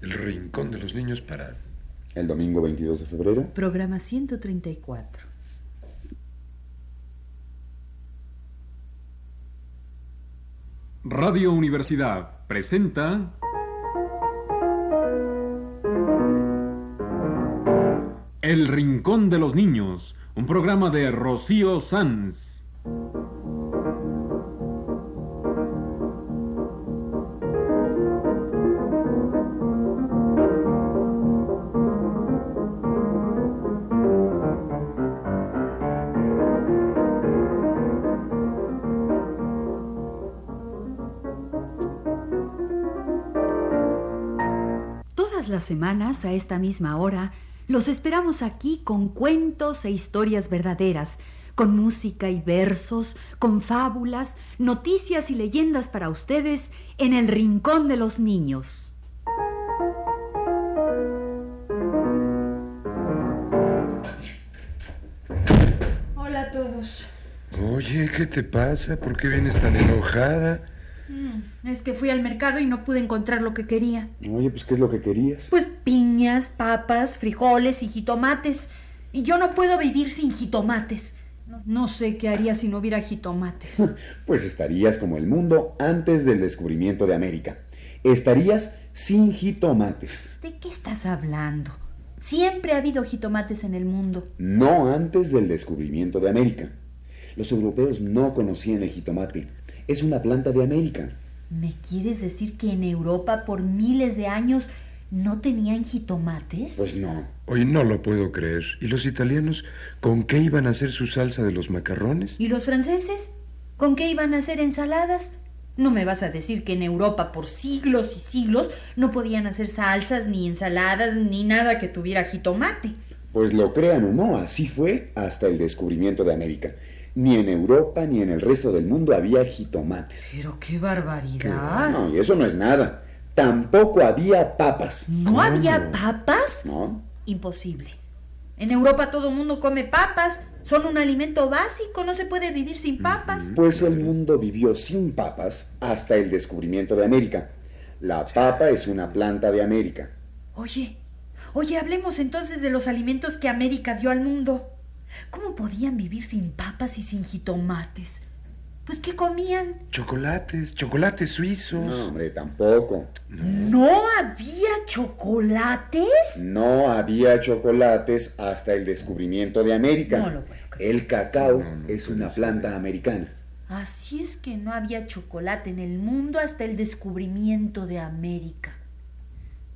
El Rincón de los Niños para... El domingo 22 de febrero. Programa 134. Radio Universidad presenta... El Rincón de los Niños, un programa de Rocío Sanz. Todas las semanas, a esta misma hora, los esperamos aquí con cuentos e historias verdaderas, con música y versos, con fábulas, noticias y leyendas para ustedes en el Rincón de los Niños. Hola a todos. Oye, ¿qué te pasa? ¿Por qué vienes tan enojada? Mm, Es que fui al mercado y no pude encontrar lo que quería. Oye, pues ¿qué es lo que querías? Pues piñas, papas, frijoles y jitomates. Y yo no puedo vivir sin jitomates. No, no sé qué haría si no hubiera jitomates. Pues estarías como el mundo antes del descubrimiento de América. Estarías sin jitomates. ¿De qué estás hablando? Siempre ha habido jitomates en el mundo. No antes del descubrimiento de América. Los europeos no conocían el jitomate. Es una planta de América. ¿Me quieres decir que en Europa por miles de años no tenían jitomates? Pues no. Hoy no lo puedo creer. ¿Y los italianos con qué iban a hacer su salsa de los macarrones? ¿Y los franceses? ¿Con qué iban a hacer ensaladas? No me vas a decir que en Europa por siglos y siglos no podían hacer salsas, ni ensaladas, ni nada que tuviera jitomate. Pues lo crean o no, así fue hasta el descubrimiento de América. Ni en Europa ni en el resto del mundo había jitomates. Pero qué barbaridad. No, y eso no es nada. Tampoco había papas. ¿No había papas? ¿No? Imposible. En Europa todo el mundo come papas. Son un alimento básico. No se puede vivir sin papas. Pues el mundo vivió sin papas hasta el descubrimiento de América. La papa es una planta de América. Oye, oye, hablemos entonces de los alimentos que América dio al mundo. ¿Cómo podían vivir sin papas y sin jitomates? Pues, ¿qué comían? Chocolates, chocolates suizos. No, hombre, tampoco. ¿No había chocolates? No había chocolates hasta el descubrimiento de América. No lo puedo creer. El cacao No, no es una planta americana. Así es que no había chocolate en el mundo hasta el descubrimiento de América.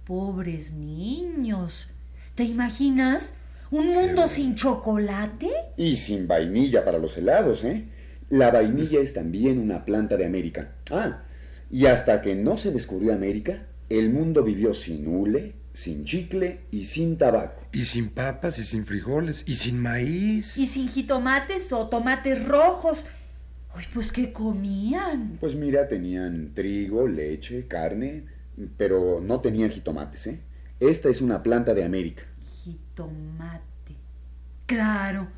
Pobres niños. ¿Te imaginas? ¿Un mundo sin chocolate? Y sin vainilla para los helados, ¿eh? La vainilla es también una planta de América. Ah, y hasta que no se descubrió América, el mundo vivió sin hule, sin chicle y sin tabaco. Y sin papas y sin frijoles y sin maíz. ¿Y sin jitomates o tomates rojos? Ay, pues ¿qué comían? Pues mira, tenían trigo, leche, carne, pero no tenían jitomates, ¿eh? Esta es una planta de América. Jitomate. Claro.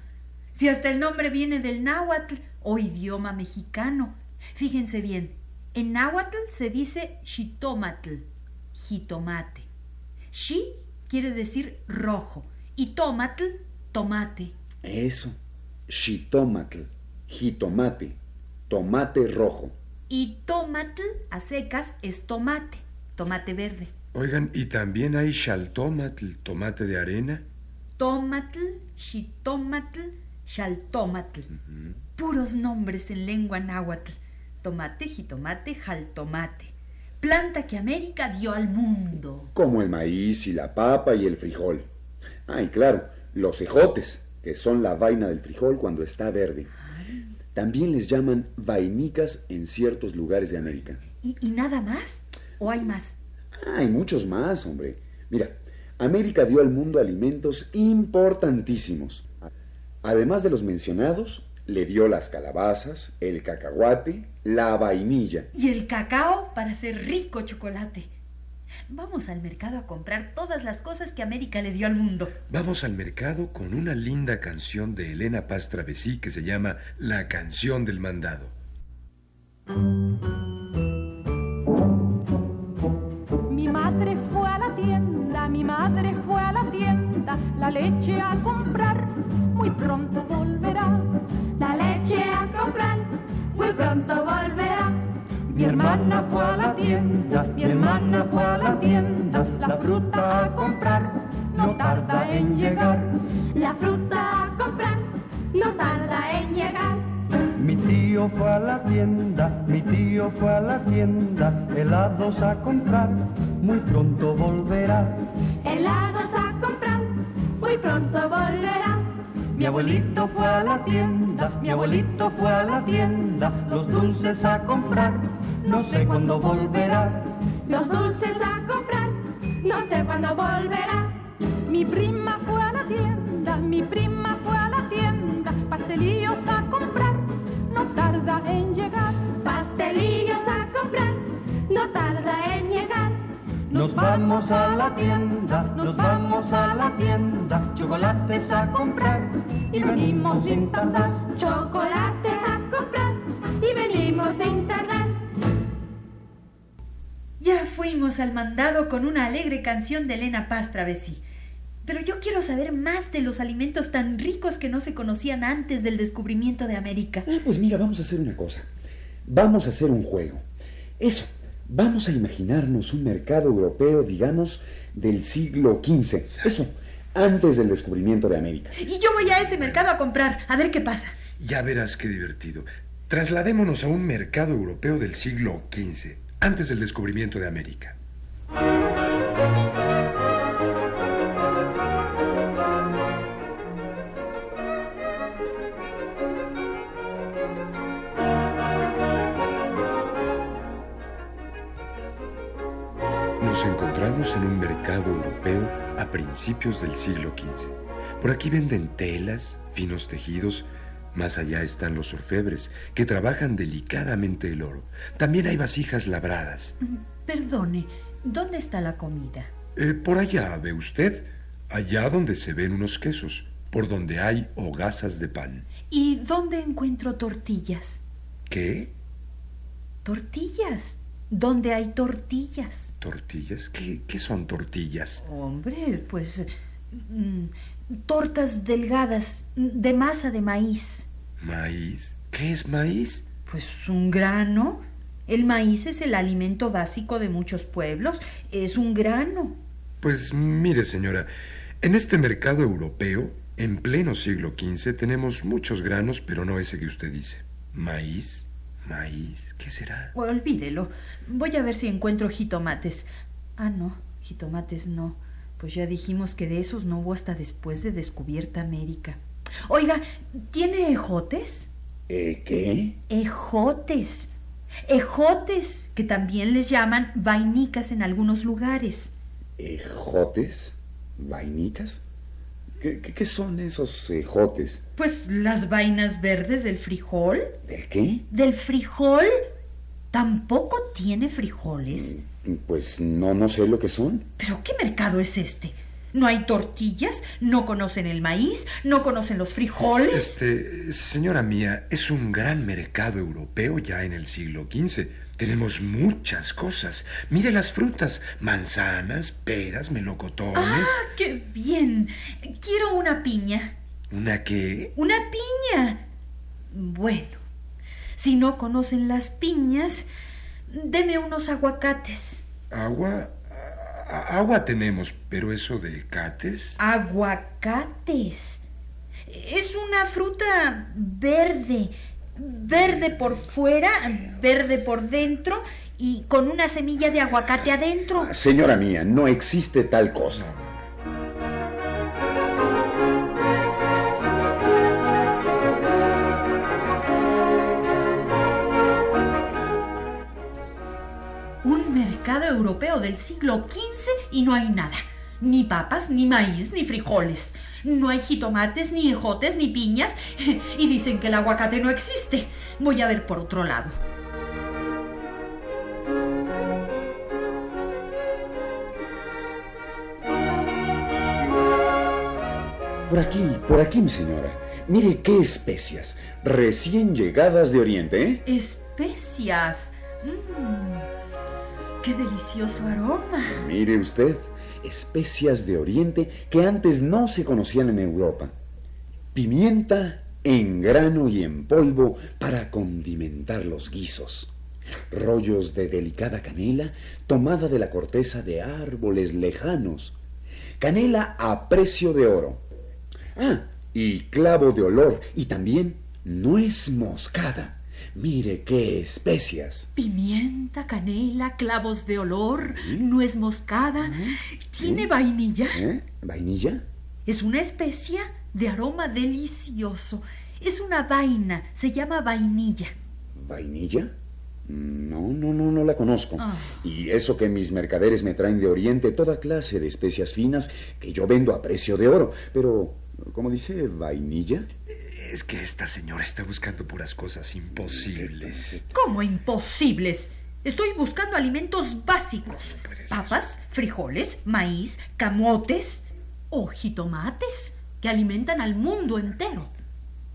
Si hasta el nombre viene del náhuatl o idioma mexicano. Fíjense bien, en náhuatl se dice xitomatl, jitomate. Xi quiere decir rojo y tomatl, tomate. Eso, xitomatl, jitomate, tomate rojo. Y tomatl a secas es tomate, tomate verde. Oigan, ¿y también hay chaltomatl, tomate de arena? Tomatl, xitomatl, xaltomatl. Puros nombres en lengua náhuatl. Tomate, jitomate, jaltomate. Planta que América dio al mundo. Como el maíz y la papa y el frijol. Ah, y claro, los ejotes, que son la vaina del frijol cuando está verde. También les llaman vainicas en ciertos lugares de América. ¿Y, y nada más? ¿O hay más? Ah, hay muchos más, hombre. Mira, América dio al mundo alimentos importantísimos. Además de los mencionados, le dio las calabazas, el cacahuate, la vainilla. Y el cacao para hacer rico chocolate. Vamos al mercado a comprar todas las cosas que América le dio al mundo. Vamos al mercado con una linda canción de Elena Paz Travesí que se llama La canción del mandado. Leche a comprar, muy pronto volverá. La leche a comprar, muy pronto volverá. Mi hermana fue a la tienda, mi hermana fue a la tienda, la fruta a comprar, no tarda en llegar. La fruta a comprar, no tarda en llegar. Mi tío fue a la tienda, mi tío fue a la tienda, helados a comprar, muy pronto volverá. Mi abuelito fue a la tienda, mi abuelito fue a la tienda, los dulces a comprar, no sé cuándo volverá. Los dulces a comprar, no sé cuándo volverá. Mi prima fue a la tienda, mi prima fue a la tienda, pastelillos a Nos vamos a la tienda, nos vamos a la tienda, chocolates a comprar y venimos sin tardar. Chocolates a comprar y venimos sin tardar. Ya fuimos al mandado con una alegre canción de Elena Paz Travesí. Pero yo quiero saber más de los alimentos tan ricos que no se conocían antes del descubrimiento de América. Ah, pues mira, vamos a hacer una cosa. Vamos a hacer un juego. Eso, vamos a imaginarnos un mercado europeo, digamos, del siglo XV. Eso, antes del descubrimiento de América. Y yo voy a ese mercado a comprar, a ver qué pasa. Ya verás qué divertido. Trasladémonos a un mercado europeo del siglo XV, antes del descubrimiento de América. Principios del siglo XV. Por aquí venden telas, finos tejidos, más allá están los orfebres, que trabajan delicadamente el oro. También hay vasijas labradas. Perdone, ¿dónde está la comida? Eh, por allá, ¿ve usted? Allá donde se ven unos quesos, por donde hay hogazas de pan. ¿Y dónde encuentro tortillas? ¿Qué? Tortillas. ¿Dónde hay tortillas? ¿Tortillas? ¿Qué, qué son tortillas? Hombre, pues... mm, tortas delgadas de masa de maíz. ¿Maíz? ¿Qué es maíz? Pues un grano. El maíz es el alimento básico de muchos pueblos. Es un grano. Pues mire, señora, en este mercado europeo, en pleno siglo XV, tenemos muchos granos, pero no ese que usted dice. ¿Maíz? ¿Maíz? ¿Qué será? Olvídelo. Voy a ver si encuentro jitomates. Ah, no, jitomates no. Pues ya dijimos que de esos no hubo hasta después de descubierta América. Oiga, ¿tiene ejotes? ¿Eh, ¿Qué? Ejotes. Ejotes, que también les llaman vainicas en algunos lugares. ¿Ejotes? ¿Vainicas? ¿Qué, qué, qué son esos ejotes? Pues las vainas verdes del frijol. ¿Del qué? ¿Del frijol? ¿Tampoco tiene frijoles? Pues no, no sé lo que son. ¿Pero qué mercado es este? ¿No hay tortillas? ¿No conocen el maíz? ¿No conocen los frijoles? Este, señora mía, es un gran mercado europeo ya en el siglo XV. Tenemos muchas cosas. Mire las frutas, manzanas, peras, melocotones. ¡Ah, qué bien! Quiero una piña. ¿Una qué? ¡Una piña! Bueno, si no conocen las piñas, deme unos aguacates. Agua. agua tenemos, pero eso de cates. Aguacates. Es una fruta verde, verde por fuera, verde por dentro y con una semilla de aguacate adentro. Señora mía, no existe tal cosa. Un mercado europeo del siglo XV y no hay nada. Ni papas, ni maíz, ni frijoles. No hay jitomates, ni ejotes, ni piñas. Y dicen que el aguacate no existe. Voy a ver por otro lado. Por aquí, por aquí, mi señora. Mire qué especias. Recién llegadas de Oriente, ¿eh? Especias. Mmm, qué delicioso aroma. Mire usted. Especias de Oriente que antes no se conocían en Europa. Pimienta en grano y en polvo para condimentar los guisos. Rollos de delicada canela tomada de la corteza de árboles lejanos. Canela a precio de oro. Ah, y clavo de olor y también nuez moscada. Mire qué especias. Pimienta, canela, clavos de olor, nuez moscada. ¿Tiene vainilla? ¿Eh? ¿Vainilla? Es una especia de aroma delicioso. Es una vaina, se llama vainilla. ¿Vainilla? No, no, no, no la conozco. Ah. Y eso que mis mercaderes me traen de Oriente toda clase de especias finas que yo vendo a precio de oro. Pero, ¿cómo dice? ¿Vainilla? Es que esta señora está buscando puras cosas imposibles. ¿Cómo imposibles? Estoy buscando alimentos básicos. ser. Papas, frijoles, maíz, camotes o jitomates que alimentan al mundo entero.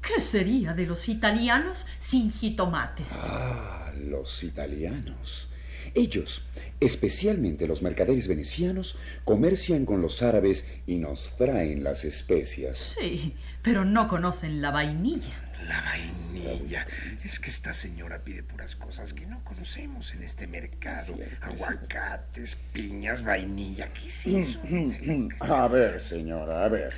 ¿Qué sería de los italianos sin jitomates? Ah, los italianos. Ellos, especialmente los mercaderes venecianos, comercian con los árabes y nos traen las especias. Sí, pero no conocen la vainilla. La vainilla. Es que esta señora pide puras cosas que no conocemos en este mercado. Aguacates, piñas, vainilla. ¿Qué es eso? A ver, señora, a ver.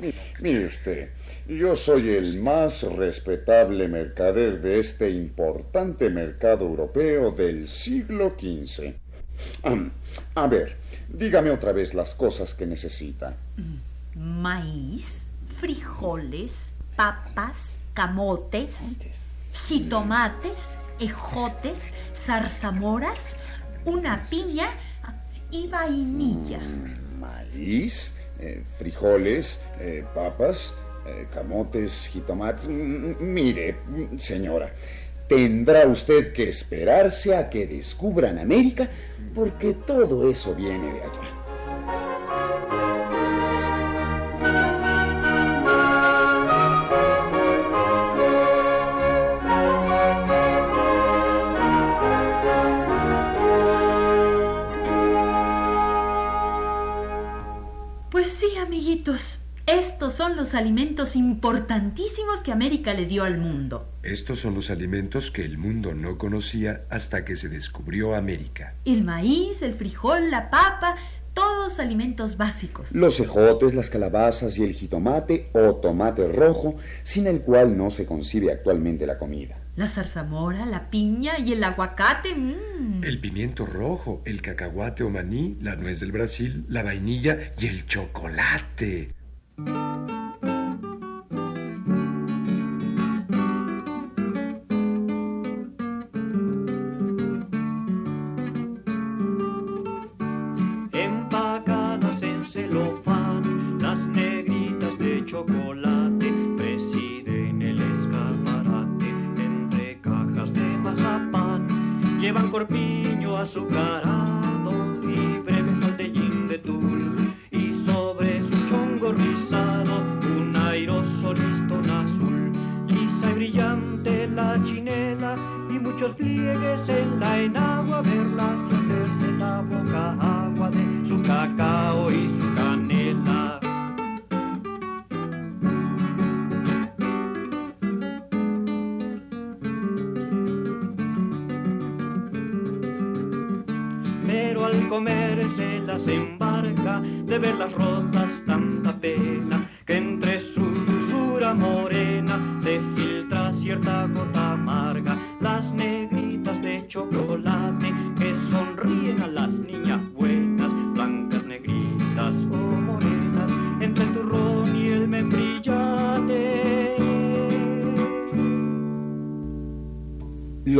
Mi- Mire usted, yo soy el más respetable mercader de este importante mercado europeo del siglo XV. A ver, dígame otra vez las cosas que necesita. Maíz, frijoles, papas, camotes, jitomates, ejotes, zarzamoras, una piña y vainilla. Maíz, eh, frijoles, eh, papas, eh, camotes, jitomates. Mm, Mire, mm, señora, tendrá usted que esperarse a que descubran América porque todo eso viene de allá. Amiguitos, estos son los alimentos importantísimos que América le dio al mundo. Estos son los alimentos que el mundo no conocía hasta que se descubrió América. El maíz, el frijol, la papa, todos alimentos básicos. Los ejotes, las calabazas y el jitomate o tomate rojo, sin el cual no se concibe actualmente la comida. La zarzamora, la piña y el aguacate. mm. El pimiento rojo, el cacahuate o maní, la nuez del Brasil, la vainilla y el chocolate. but I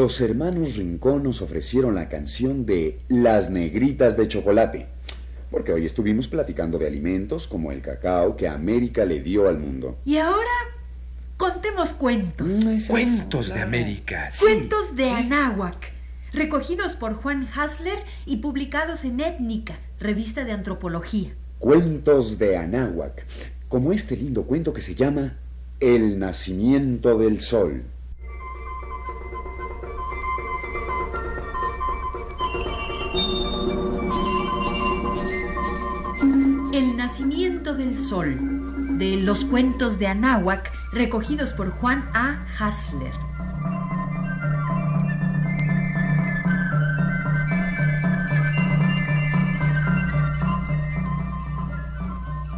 Los hermanos Rincón nos ofrecieron la canción de Las Negritas de Chocolate, porque hoy estuvimos platicando de alimentos como el cacao que América le dio al mundo. Y ahora contemos cuentos. Cuentos de América. sí. Cuentos de Anáhuac, recogidos por Juan Hasler y publicados en Étnica, revista de antropología. Cuentos de Anáhuac, como este lindo cuento que se llama El nacimiento del sol. El nacimiento del sol, de los cuentos de Anáhuac, recogidos por Juan A. Hasler.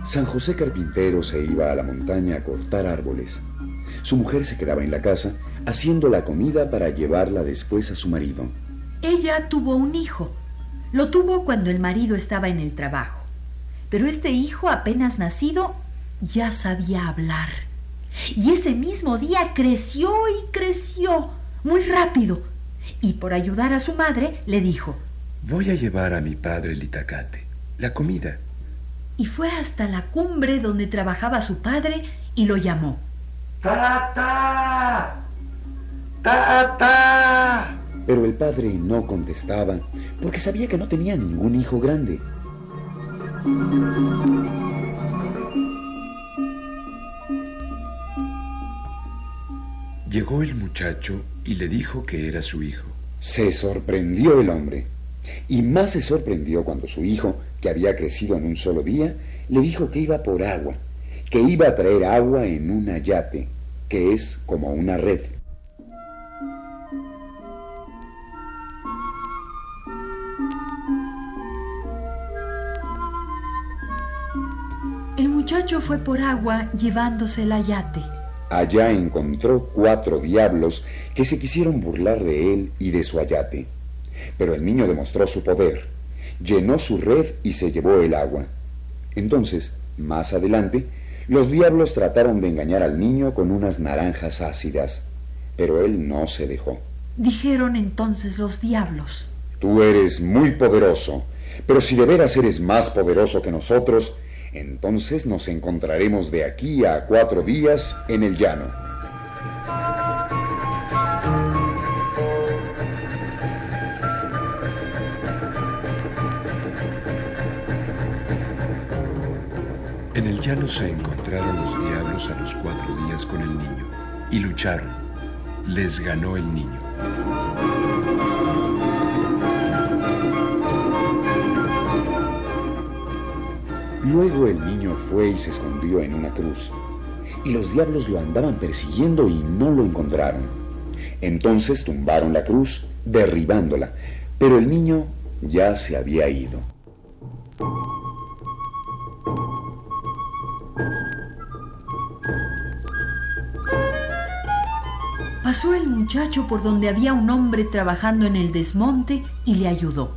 San José Carpintero se iba a la montaña a cortar árboles. Su mujer se quedaba en la casa haciendo la comida para llevarla después a su marido. Ella tuvo un hijo. Lo tuvo cuando el marido estaba en el trabajo. Pero este hijo, apenas nacido, ya sabía hablar. Y ese mismo día creció y creció, muy rápido. Y por ayudar a su madre, le dijo, Voy a llevar a mi padre el itacate, la comida. Y fue hasta la cumbre donde trabajaba su padre y lo llamó. ¡Tata! ¡Tata! Pero el padre no contestaba porque sabía que no tenía ningún hijo grande. Llegó el muchacho y le dijo que era su hijo. Se sorprendió el hombre. Y más se sorprendió cuando su hijo, que había crecido en un solo día, le dijo que iba por agua, que iba a traer agua en una yate, que es como una red. Fue por agua llevándose el yate. Allá encontró cuatro diablos que se quisieron burlar de él y de su ayate. Pero el niño demostró su poder, llenó su red y se llevó el agua. Entonces, más adelante, los diablos trataron de engañar al niño con unas naranjas ácidas, pero él no se dejó. Dijeron entonces los diablos. Tú eres muy poderoso, pero si de veras eres más poderoso que nosotros, entonces nos encontraremos de aquí a cuatro días en el llano. En el llano se encontraron los diablos a los cuatro días con el niño y lucharon. Les ganó el niño. Luego el niño fue y se escondió en una cruz, y los diablos lo andaban persiguiendo y no lo encontraron. Entonces tumbaron la cruz, derribándola, pero el niño ya se había ido. Pasó el muchacho por donde había un hombre trabajando en el desmonte y le ayudó.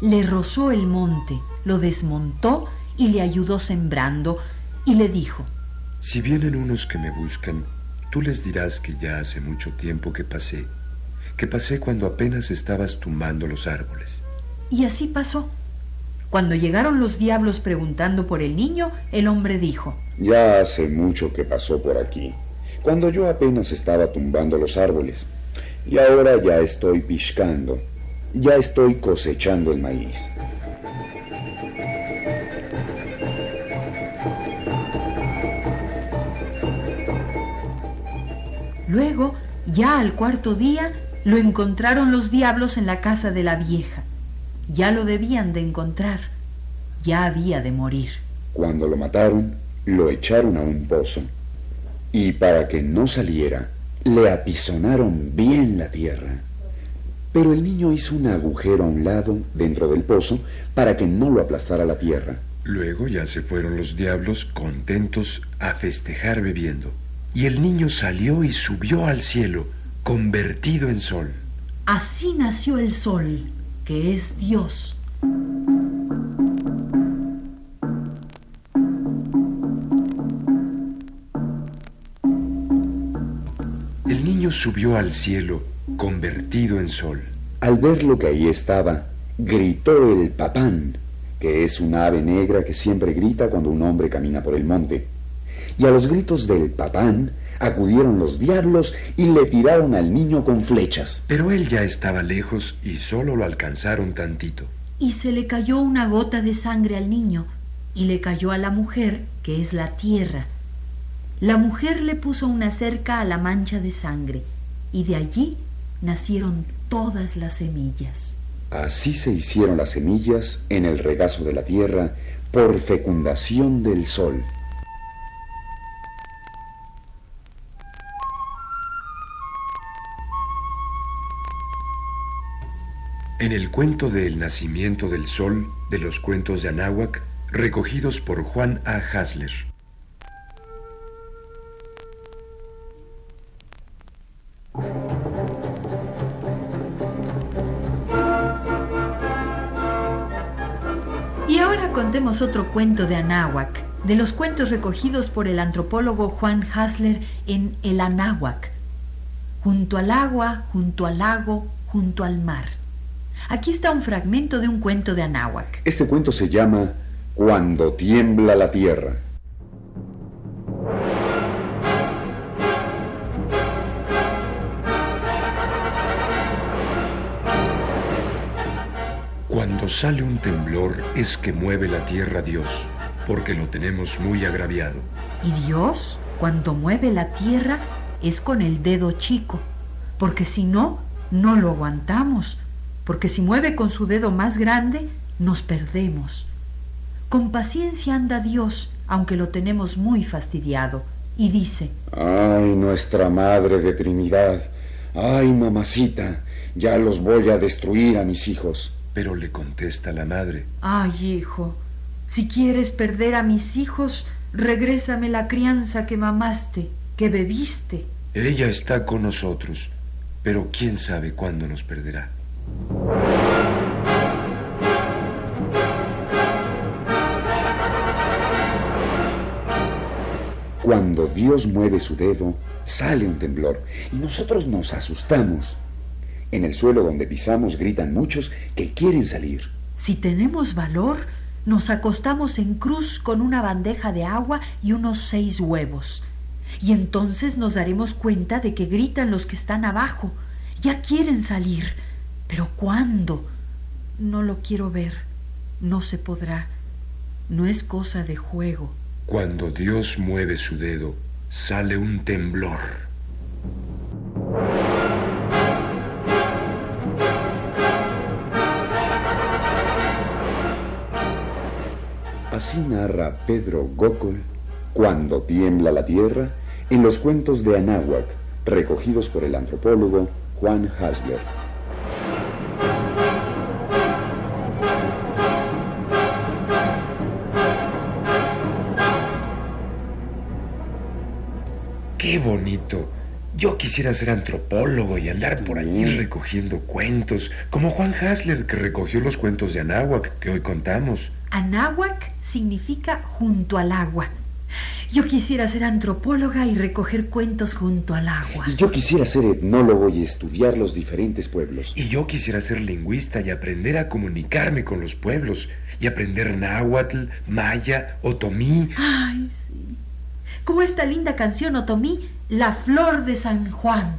Le rozó el monte, lo desmontó y le ayudó sembrando y le dijo, Si vienen unos que me buscan, tú les dirás que ya hace mucho tiempo que pasé, que pasé cuando apenas estabas tumbando los árboles. Y así pasó. Cuando llegaron los diablos preguntando por el niño, el hombre dijo, Ya hace mucho que pasó por aquí, cuando yo apenas estaba tumbando los árboles, y ahora ya estoy piscando, ya estoy cosechando el maíz. Luego, ya al cuarto día, lo encontraron los diablos en la casa de la vieja. Ya lo debían de encontrar. Ya había de morir. Cuando lo mataron, lo echaron a un pozo. Y para que no saliera, le apisonaron bien la tierra. Pero el niño hizo un agujero a un lado dentro del pozo para que no lo aplastara la tierra. Luego ya se fueron los diablos contentos a festejar bebiendo. Y el niño salió y subió al cielo, convertido en sol. Así nació el sol, que es Dios. El niño subió al cielo, convertido en sol. Al ver lo que ahí estaba, gritó el papán, que es una ave negra que siempre grita cuando un hombre camina por el monte. Y a los gritos del papán acudieron los diablos y le tiraron al niño con flechas. Pero él ya estaba lejos y solo lo alcanzaron tantito. Y se le cayó una gota de sangre al niño y le cayó a la mujer, que es la tierra. La mujer le puso una cerca a la mancha de sangre y de allí nacieron todas las semillas. Así se hicieron las semillas en el regazo de la tierra por fecundación del sol. En el cuento del nacimiento del sol de los cuentos de Anáhuac, recogidos por Juan A. Hasler. Y ahora contemos otro cuento de Anáhuac, de los cuentos recogidos por el antropólogo Juan Hasler en El Anáhuac. Junto al agua, junto al lago, junto al mar. Aquí está un fragmento de un cuento de Anáhuac. Este cuento se llama Cuando tiembla la tierra. Cuando sale un temblor es que mueve la tierra Dios, porque lo tenemos muy agraviado. Y Dios, cuando mueve la tierra, es con el dedo chico, porque si no, no lo aguantamos, porque si mueve con su dedo más grande, nos perdemos. Con paciencia anda Dios, aunque lo tenemos muy fastidiado, y dice, Ay, nuestra Madre de Trinidad. Ay, mamacita, ya los voy a destruir a mis hijos. Pero le contesta la madre, Ay, hijo, si quieres perder a mis hijos, regrésame la crianza que mamaste, que bebiste. ella está con nosotros, pero quién sabe cuándo nos perderá. Cuando Dios mueve su dedo, sale un temblor y nosotros nos asustamos. En el suelo donde pisamos gritan muchos que quieren salir. Si tenemos valor, nos acostamos en cruz con una bandeja de agua y unos seis huevos. Y entonces nos daremos cuenta de que gritan los que están abajo. Ya quieren salir. Pero ¿cuándo? No lo quiero ver. No se podrá. No es cosa de juego. Cuando Dios mueve su dedo, sale un temblor. Así narra Pedro Gócol Cuando tiembla la tierra en los cuentos de Anáhuac, recogidos por el antropólogo Juan Hasler. ¡Qué bonito! Yo quisiera ser antropólogo y andar por allí recogiendo cuentos, como Juan Hasler que recogió los cuentos de Anáhuac que hoy contamos. Anáhuac significa junto al agua. Yo quisiera ser antropóloga y recoger cuentos junto al agua. Y yo quisiera ser etnólogo y estudiar los diferentes pueblos. Y yo quisiera ser lingüista y aprender a comunicarme con los pueblos y aprender náhuatl, maya, otomí. Ay, sí. Como esta linda canción otomí, La Flor de San Juan.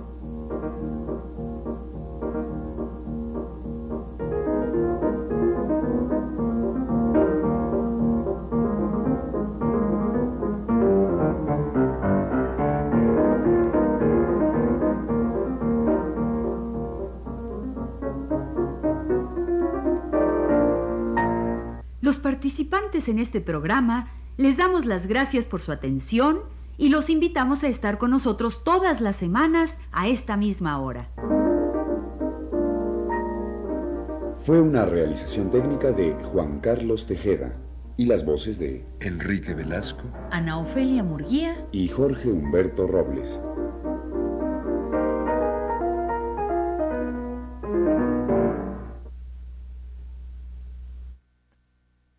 Participantes en este programa les damos las gracias por su atención y los invitamos a estar con nosotros todas las semanas a esta misma hora. Fue una realización técnica de Juan Carlos Tejeda y las voces de Enrique Velasco. Ana Ofelia Murguía. y Jorge Humberto Robles.